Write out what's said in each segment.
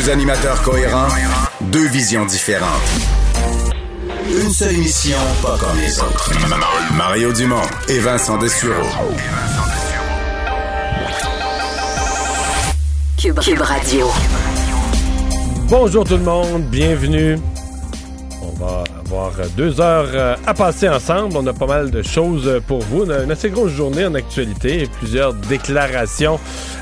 Deux animateurs cohérents, deux visions différentes. Une seule émission, pas comme les autres. Mario Dumont et Vincent Dessureau. Cube, Cube Radio. Bonjour tout le monde, bienvenue. On va avoir deux heures euh, à passer ensemble. On a pas mal de choses pour vous. On a une assez grosse journée en actualité. Plusieurs déclarations,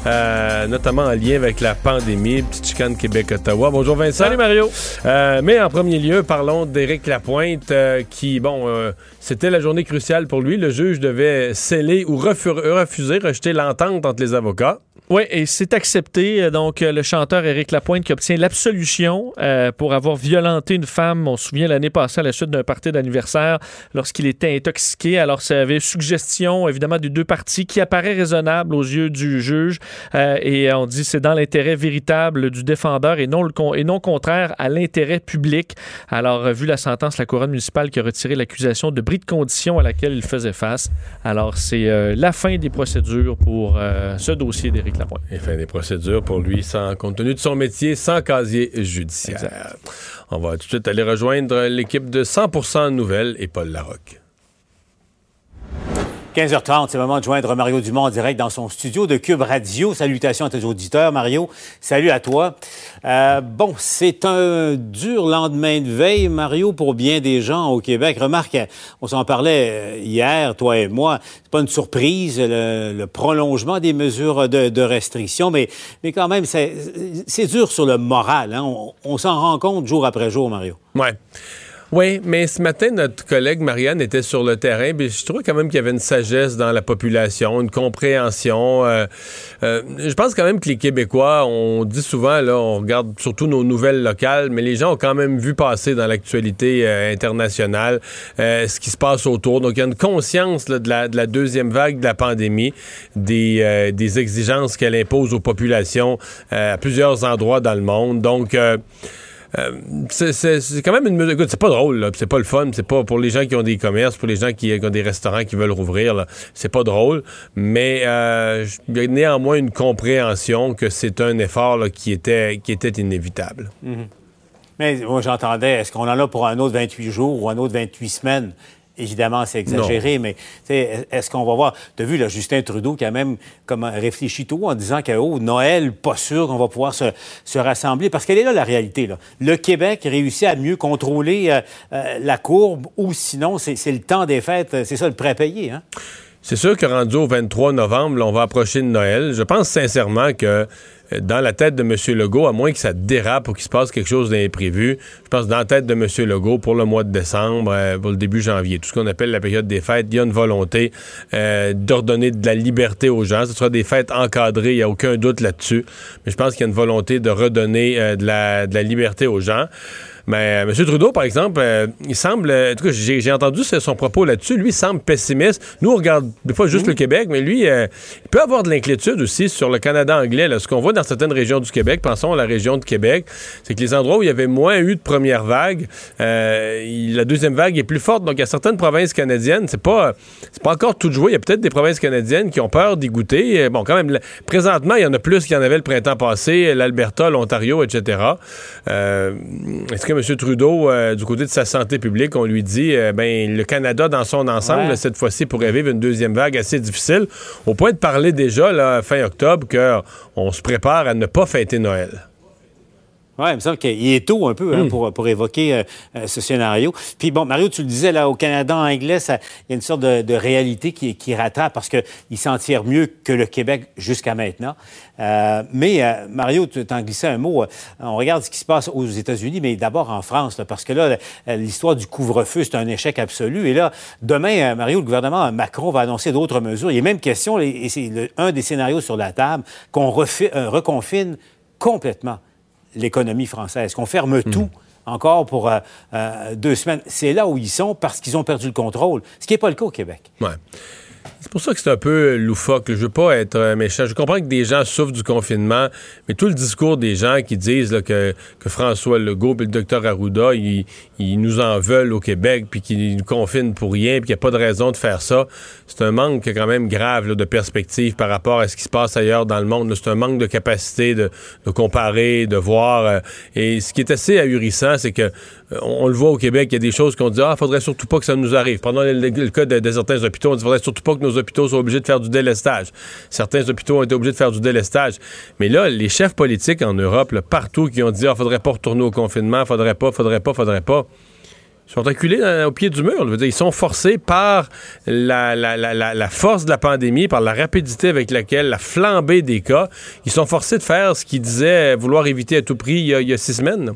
euh, notamment en lien avec la pandémie. Petite chicane Québec-Ottawa. Bonjour Vincent. Salut Mario. Euh, mais en premier lieu, parlons d'Éric Lapointe euh, qui, bon, euh, c'était la journée cruciale pour lui. Le juge devait sceller ou refu- refuser, rejeter l'entente entre les avocats. Oui, et c'est accepté. Donc, euh, le chanteur Éric Lapointe qui obtient l'absolution euh, pour avoir violenté une femme. On se souvient l'année passée à la suite d'un party d'anniversaire lorsqu'il était intoxiqué. Alors, ça avait suggestion, évidemment, des deux parties qui apparaît raisonnable aux yeux du juge. Euh, et on dit c'est dans l'intérêt véritable du défendeur et non, et non contraire à l'intérêt public. Alors, vu la sentence, la couronne municipale qui a retiré l'accusation de bris de condition à laquelle il faisait face. Alors, c'est la fin des procédures pour ce dossier d'Éric Lapointe. Et fin des procédures pour lui, sans, compte tenu de son métier, sans casier judiciaire. Exact. On va tout de suite aller rejoindre l'équipe de 100% Nouvelles et Paul Larocque. 15h30, c'est le moment de joindre Mario Dumont en direct dans son studio de Cube Radio. Salutations à tes auditeurs, Mario. Salut à toi. Euh, bon, c'est un dur lendemain de veille, Mario, pour bien des gens au Québec. Remarque, on s'en parlait euh, hier, toi et moi. C'est pas une surprise, le, prolongement des mesures de, restriction, mais, mais quand même, c'est dur sur le moral. hein. On, on s'en rend compte jour après jour, Mario. Ouais. Oui, mais ce matin, notre collègue Marianne était sur le terrain, puis je trouvais quand même qu'il y avait une sagesse dans la population, une compréhension. euh, euh, je pense quand même que les Québécois, on dit souvent, là, on regarde surtout nos nouvelles locales, mais les gens ont quand même vu passer dans l'actualité euh, internationale ce qui se passe autour. Donc, il y a une conscience de, la, de la deuxième vague de la pandémie, des, des exigences qu'elle impose aux populations à plusieurs endroits dans le monde. Donc, euh, c'est- quand même une mesure. Écoute, c'est pas drôle, c'est pas le fun, c'est pas pour les gens qui ont des commerces, pour les gens qui, ont des restaurants qui veulent rouvrir, c'est pas drôle, mais euh, y a néanmoins une compréhension que c'est un effort qui, était, qui était inévitable. Mais moi, j'entendais, est-ce qu'on en a pour un autre 28 jours ou un autre 28 semaines? Évidemment, c'est exagéré, mais tu sais, est-ce qu'on va voir... Tu as vu, là, Justin Trudeau qui a même comme réfléchi tôt en disant que, oh, Noël, pas sûr qu'on va pouvoir se, se rassembler. Parce qu'elle est là, la réalité. Là. Le Québec réussit à mieux contrôler euh, euh, la courbe ou sinon, c'est c'est le temps des fêtes. C'est ça, le prêt payé. Hein? C'est sûr que rendu au 23 novembre, on va approcher de Noël. Je pense sincèrement que euh, dans la tête de M. Legault, à moins que ça dérape ou qu'il se passe quelque chose d'imprévu, je pense dans la tête de M. Legault, pour le mois de décembre, euh, pour le début janvier, tout ce qu'on appelle la période des fêtes, il y a une volonté euh, d'ordonner de la liberté aux gens. Ce sera des fêtes encadrées, il n'y a aucun doute là-dessus. Mais je pense qu'il y a une volonté de redonner de la liberté aux gens. Mais euh, M. Trudeau, par exemple, euh, il semble. euh, en tout cas, j'ai entendu son propos là-dessus. Lui, il semble pessimiste. Nous, on regarde des fois juste le Québec, mais lui, euh, il peut avoir de l'inquiétude aussi sur le Canada anglais. Là. Ce qu'on voit dans certaines régions du Québec, pensons à la région de Québec, c'est que les endroits où il y avait moins eu de première vague, la deuxième vague est plus forte. Donc, il y a certaines provinces canadiennes, c'est pas, pas encore tout joué. Il y a peut-être des provinces canadiennes qui ont peur d'y goûter. Bon, quand même, présentement, il y en a plus qu'il y en avait le printemps passé, l'Alberta, l'Ontario, etc. Est-ce que M. Trudeau, euh, du côté de sa santé publique, on lui dit, euh, ben, le Canada dans son ensemble, Ouais. là, cette fois-ci, pourrait vivre une deuxième vague assez difficile, au point de parler déjà, là, fin octobre, qu'on se prépare à ne pas fêter Noël. Oui, il me semble qu'il est tôt un peu hein, pour, pour évoquer euh, euh, ce scénario. Puis bon, Mario, tu le disais, là, au Canada anglais, ça- il y a une sorte de, de réalité qui, qui rattrape parce qu'ils s'en tirent mieux que le Québec jusqu'à maintenant. Euh, mais euh, Mario, tu t'en glissais un mot. euh, On regarde ce qui se passe aux États-Unis, mais d'abord en France, là, parce que là, la- l'histoire du couvre-feu, c'est un échec absolu. Et là, demain, euh, Mario, le gouvernement Macron va annoncer d'autres mesures. Il y a même question, et c'est un des scénarios sur la table, qu'on euh, reconfine complètement l'économie française, qu'on ferme tout encore pour euh, euh, deux semaines? C'est là où ils sont parce qu'ils ont perdu le contrôle, ce qui n'est pas le cas au Québec. Ouais. C'est pour ça que c'est un peu loufoque. Je veux pas être euh, méchant. Je comprends que des gens souffrent du confinement, mais tout le discours des gens qui disent que, François Legault et le docteur Arruda, ils, nous en veulent au Québec, puis qu'ils nous confinent pour rien, puis qu'il n'y a pas de raison de faire ça, c'est un manque quand même grave de perspective par rapport à ce qui se passe ailleurs dans le monde. C'est un manque de capacité de, comparer, de voir. Euh, et ce qui est assez ahurissant, c'est que euh, on, le voit au Québec, il y a des choses qu'on dit, ah, faudrait surtout pas que ça nous arrive. Pendant le, cas de, certains hôpitaux, on dit, faudrait surtout pas que nos hôpitaux soient obligés de faire du délestage. Certains hôpitaux ont été obligés de faire du délestage. Mais là, les chefs politiques en Europe, partout, qui ont dit, ah, faudrait pas retourner au confinement, faudrait pas, faudrait pas, faudrait pas sont acculés au pied du mur. ils sont forcés par la, force de la pandémie, par la rapidité avec laquelle, la flambée des cas, ils sont forcés de faire ce qu'ils disaient vouloir éviter à tout prix il y a, six semaines.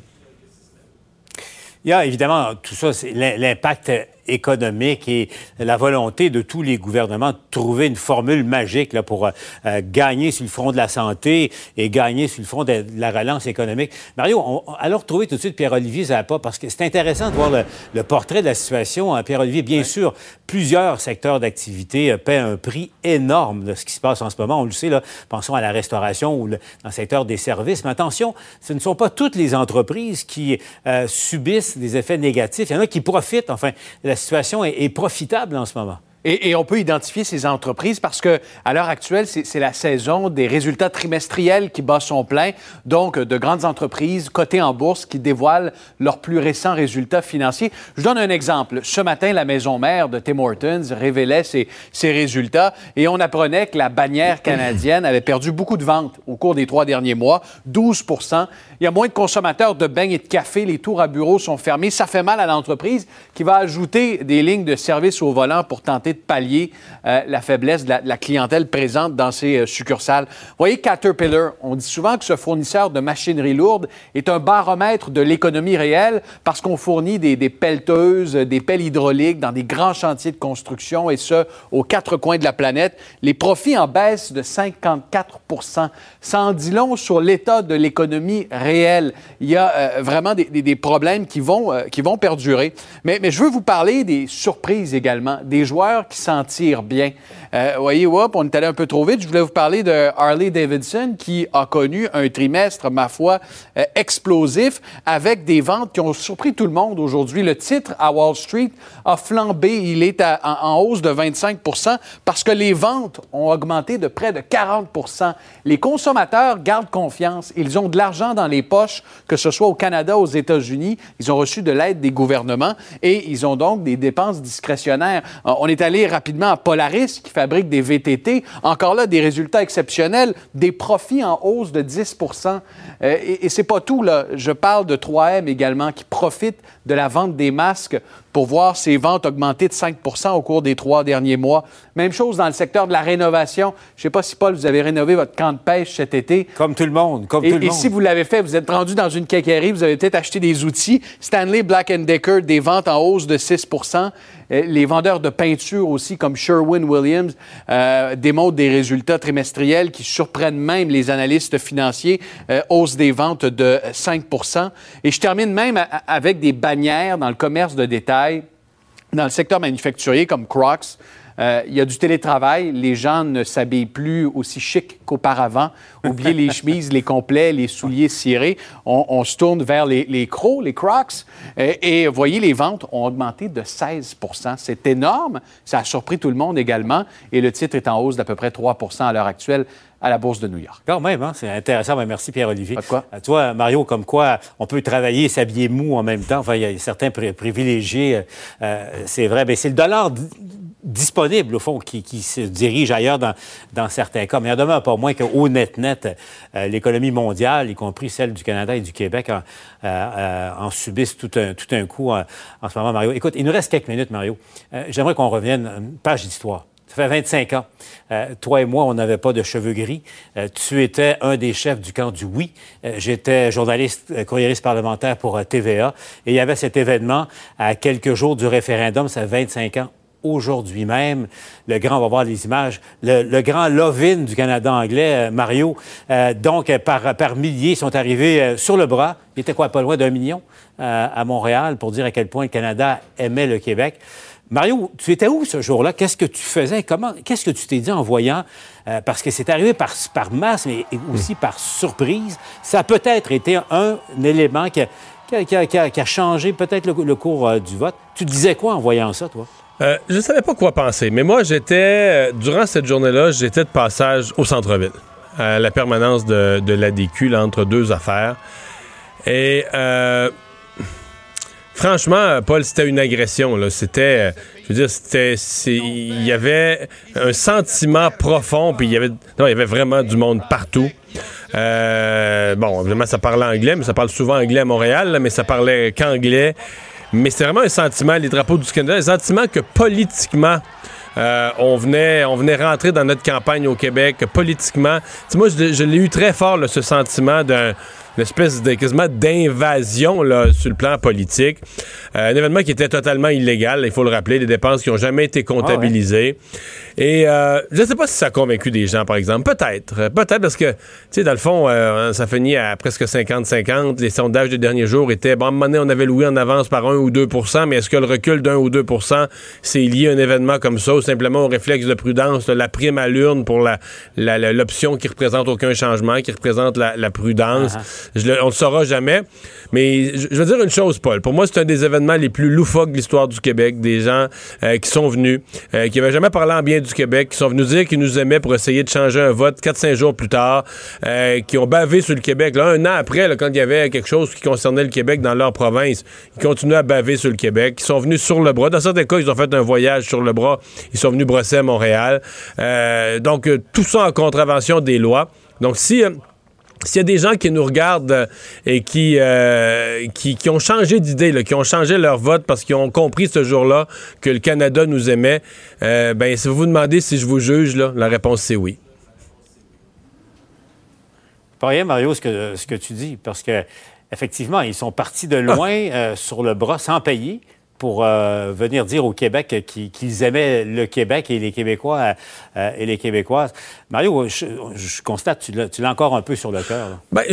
Il y a évidemment tout ça, l'impact économique et la volonté de tous les gouvernements de trouver une formule magique là, pour euh, euh, gagner sur le front de la santé et gagner sur le front de, la relance économique. Mario, on, alors retrouver tout de suite Pierre-Olivier Zappa parce que c'est intéressant de voir le, portrait de la situation. Hein. Pierre-Olivier, bien sûr, plusieurs secteurs d'activité euh, paient un prix énorme de ce qui se passe en ce moment. On le sait, là, pensons à la restauration ou dans le secteur des services. Mais attention, ce ne sont pas toutes les entreprises qui subissent des effets négatifs. Il y en a qui profitent, enfin, de la situation est, profitable en ce moment. Et, on peut identifier ces entreprises parce que à l'heure actuelle, c'est la saison des résultats trimestriels qui bat son plein. Donc, de grandes entreprises cotées en bourse qui dévoilent leurs plus récents résultats financiers. Je donne un exemple. Ce matin, la maison mère de Tim Hortons révélait ses, ses résultats et on apprenait que la bannière canadienne avait perdu beaucoup de ventes au cours des trois derniers mois, 12% il y a moins de consommateurs de beignes et de café. Les tours à bureau sont fermés. Ça fait mal à l'entreprise qui va ajouter des lignes de service au volant pour tenter de pallier euh, la faiblesse de la, clientèle présente dans ces euh, succursales. Vous voyez, Caterpillar, on dit souvent que ce fournisseur de machinerie lourde est un baromètre de l'économie réelle parce qu'on fournit des, pelleteuses, des pelles hydrauliques dans des grands chantiers de construction et ce, aux quatre coins de la planète. Les profits en baisse de 54 Ça en dit long sur l'état de l'économie réelle il y a euh, vraiment des, problèmes qui vont, qui vont perdurer. Mais, mais, je veux vous parler des surprises également, des joueurs qui s'en tirent bien. Euh, voyez, hop, on est allé un peu trop vite. Je voulais vous parler de Harley Davidson qui a connu un trimestre, ma foi, euh, explosif avec des ventes qui ont surpris tout le monde aujourd'hui. Le titre à Wall Street a flambé. Il est en, hausse de 25 parce que les ventes ont augmenté de près de 40 Les consommateurs gardent confiance. Ils ont de l'argent dans les poches, que ce soit au Canada, aux États-Unis. Ils ont reçu de l'aide des gouvernements et ils ont donc des dépenses discrétionnaires. Euh, on est allé rapidement à Polaris qui fabrique des VTT. Encore là, des résultats exceptionnels, des profits en hausse de 10 euh, Et, et c'est pas tout, là. Je parle de 3M également qui profite de la vente des masques pour voir ses ventes augmenter de 5 au cours des trois derniers mois. Même chose dans le secteur de la rénovation. Je ne sais pas si, Paul, vous avez rénové votre camp de pêche cet été. Comme tout le monde, comme et, tout le et si vous l'avez fait, vous êtes rendu dans une quincaillerie, vous avez peut-être acheté des outils. Stanley Black Decker, des ventes en hausse de 6 euh, les vendeurs de peinture aussi, comme Sherwin-Williams, euh, démontrent des résultats trimestriels qui surprennent même les analystes financiers, euh, des ventes de 5 Et je termine même avec des bannières dans le commerce de détail, dans le secteur manufacturier comme Crocs. Euh, il y a du télétravail. Les gens ne s'habillent plus aussi chic qu'auparavant. Oubliez les chemises, les complets, les souliers cirés. On, se tourne vers les, les crocs, les crocs. Et, et, voyez, les ventes ont augmenté de 16% C'est énorme. Ça a surpris tout le monde également. Et le titre est en hausse d'à peu près 3% à l'heure actuelle à la Bourse de New York. Quand même, hein? c'est intéressant. Ben, merci Pierre-Olivier. quoi? À toi, Mario, comme quoi on peut travailler et s'habiller mou en même temps. Enfin, il y a certains privilégiés, euh, euh, c'est vrai. Mais ben, c'est le dollar disponible, au fond, qui, se dirige ailleurs dans, certains cas. Mais il en demeure pas moins qu'au net-net, euh, l'économie mondiale, y compris celle du Canada et du Québec, en, en subissent tout un, tout un coup en, en, ce moment, Mario. Écoute, il nous reste quelques minutes, Mario. J'aimerais qu'on revienne une page d'histoire. Ça fait 25 ans. Euh, toi et moi, on n'avait pas de cheveux gris. Euh, tu étais un des chefs du camp du oui. Euh, j'étais journaliste, courriériste parlementaire pour TVA. Et il y avait cet événement à quelques jours du référendum, ça fait 25 ans aujourd'hui même. Le grand, on va voir les images, le, grand Lovin du Canada anglais, Mario. donc, par, par milliers sont arrivés sur le bras. Il était quoi, pas loin d'un million à Montréal pour dire à quel point le Canada aimait le Québec. Mario, tu étais où ce jour-là? Qu'est-ce que tu faisais? Comment, qu'est-ce que tu t'es dit en voyant? Euh, parce que c'est arrivé par, par masse, mais aussi par surprise. Ça a peut-être été un, élément qui a, qui a, changé peut-être le, cours euh, du vote. Tu disais quoi en voyant ça, toi? Euh, je ne savais pas quoi penser, mais moi, j'étais, durant cette journée-là, j'étais de passage au centre-ville, à la permanence de, l'ADQ, entre deux affaires. Et franchement, Paul, c'était une agression. C'était, je veux dire, c'était, il y avait un sentiment profond, puis il y avait, non, il y avait vraiment du monde partout. Euh, bon, évidemment, ça parle anglais, mais ça parle souvent anglais à Montréal, mais ça parlait qu'anglais. Mais c'est vraiment un sentiment, les drapeaux du Canada, un sentiment que politiquement, euh, on, venait, on venait rentrer dans notre campagne au Québec, politiquement. moi, je l'ai eu très fort, ce sentiment d'un une espèce de quasiment d'invasion là, sur le plan politique. Euh, un événement qui était totalement illégal, il faut le rappeler, des dépenses qui n'ont jamais été comptabilisées. Ah Et euh, je ne sais pas si ça a convaincu des gens, par exemple. Peut-être. Euh, peut-être parce que, tu sais, dans le fond, ça finit à presque 50-50. Les sondages des derniers jours étaient, bon, à un moment donné, on avait loué en avance par 1 ou 2% mais est-ce que le recul d'un ou 2% c'est lié à un événement comme ça ou simplement au réflexe de prudence, la prime à l'urne pour l'option la, qui représente aucun changement, qui représente la, prudence? Ah on le saura jamais. Mais je, veux dire une chose, Paul. Pour moi, c'est un des événements les plus loufoques de l'histoire du Québec. Des gens euh, qui sont venus, euh, qui n'avaient jamais parlé en bien du Québec, qui sont venus dire qu'ils nous aimaient pour essayer de changer un vote 4-5 jours plus tard, euh, qui ont bavé sur le Québec. Là, un an après, quand il y avait quelque chose qui concernait le Québec dans leur province, ils continuaient à baver sur le Québec. Ils sont venus sur le bras. Dans certains cas, ils ont fait un voyage sur le bras. Ils sont venus brosser à Montréal. donc, tout ça en contravention des lois. Donc, si s'il y a des gens qui nous regardent euh, et euh, qui, qui, ont changé d'idée, qui ont changé leur vote parce qu'ils ont compris ce jour-là que le Canada nous aimait, euh, ben, si vous vous demandez si je vous juge, là, la réponse c'est oui. Pas rien, Mario, ce que, ce que tu dis, parce que effectivement, ils sont partis de loin sur le bras sans payer pour euh, venir dire au Québec qu'ils aimaient le Québec et les Québécois euh, et les Québécoises. Mario, je, constate, tu l'as encore un peu sur le cœur. Ben,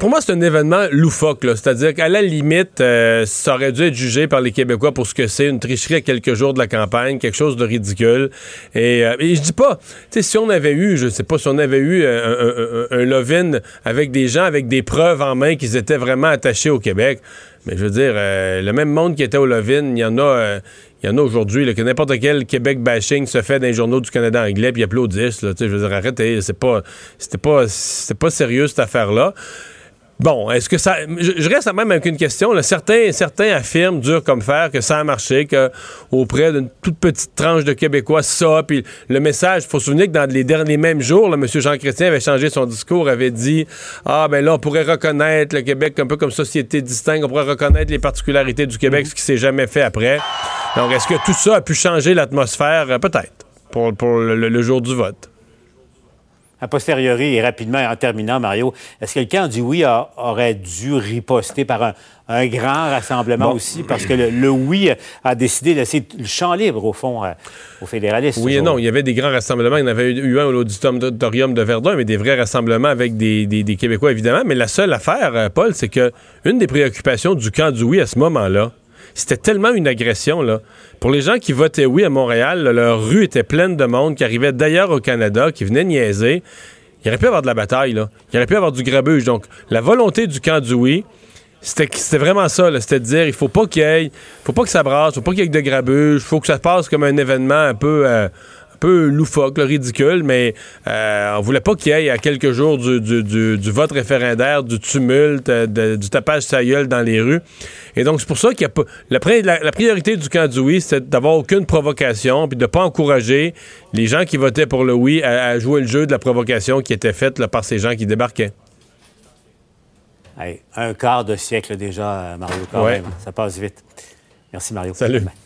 pour moi, c'est un événement loufoque. C'est-à-dire qu'à la limite, euh, ça aurait dû être jugé par les Québécois pour ce que c'est, une tricherie à quelques jours de la campagne, quelque chose de ridicule. Et, je dis pas, si on avait eu, je sais pas, si on avait eu un, un, avec des gens avec des preuves en main qu'ils étaient vraiment attachés au Québec, mais je veux dire, euh, le même monde qui était au Lovin, il y en a, euh, il a aujourd'hui, que n'importe quel Québec bashing se fait dans les journaux du Canada anglais, puis applaudissent. Là, je veux dire, arrêtez, c'est pas, pas, c'était pas sérieux cette affaire-là. Bon, est-ce que ça. Je, reste même avec une question. Certains, certains affirment, dur comme fer, que ça a marché, que auprès d'une toute petite tranche de Québécois, ça, puis le message, il faut se souvenir que dans les derniers mêmes jours, M. Jean Chrétien avait changé son discours, avait dit Ah, ben là, on pourrait reconnaître le Québec un peu comme société distincte, on pourrait reconnaître les particularités du Québec, ce qui s'est jamais fait après. Donc, est-ce que tout ça a pu changer l'atmosphère? Euh, peut-être, pour, pour le jour du vote? A posteriori et rapidement en terminant, Mario, est-ce que le camp du oui aurait dû riposter par un, grand rassemblement aussi? Parce que le, oui a décidé de laisser le champ libre, au fond, euh, aux fédéralistes. Oui et non. Il y avait des grands rassemblements. Il y en avait eu un à l'auditorium de Verdun, mais des vrais rassemblements avec des, des, Québécois, évidemment. Mais la seule affaire, euh, Paul, c'est que une des préoccupations du camp du oui à ce moment-là, c'était tellement une agression, là. Pour les gens qui votaient oui à Montréal, leur rue était pleine de monde qui arrivait d'ailleurs au Canada, qui venait niaiser. Il aurait pu avoir de la bataille, là. Il aurait pu avoir du grabuge. Donc, la volonté du camp du oui, c'était vraiment ça, c'était de dire il faut pas qu'il y ait, faut pas que ça brasse, faut pas qu'il y ait de grabuge, faut que ça se passe comme un événement un peu, euh, peu loufoque, ridicule, mais euh, on voulait pas qu'il y ait à quelques jours du, vote référendaire, du tumulte, euh, du tapage sa dans les rues. Et donc, c'est pour ça qu'il y a pas. La, priorité du camp du oui, c'est d'avoir aucune provocation, puis de pas encourager les gens qui votaient pour le oui à, jouer le jeu de la provocation qui était faite par ces gens qui débarquaient. un quart de siècle déjà, Mario, quand Ça passe vite. Merci, Mario. Salut.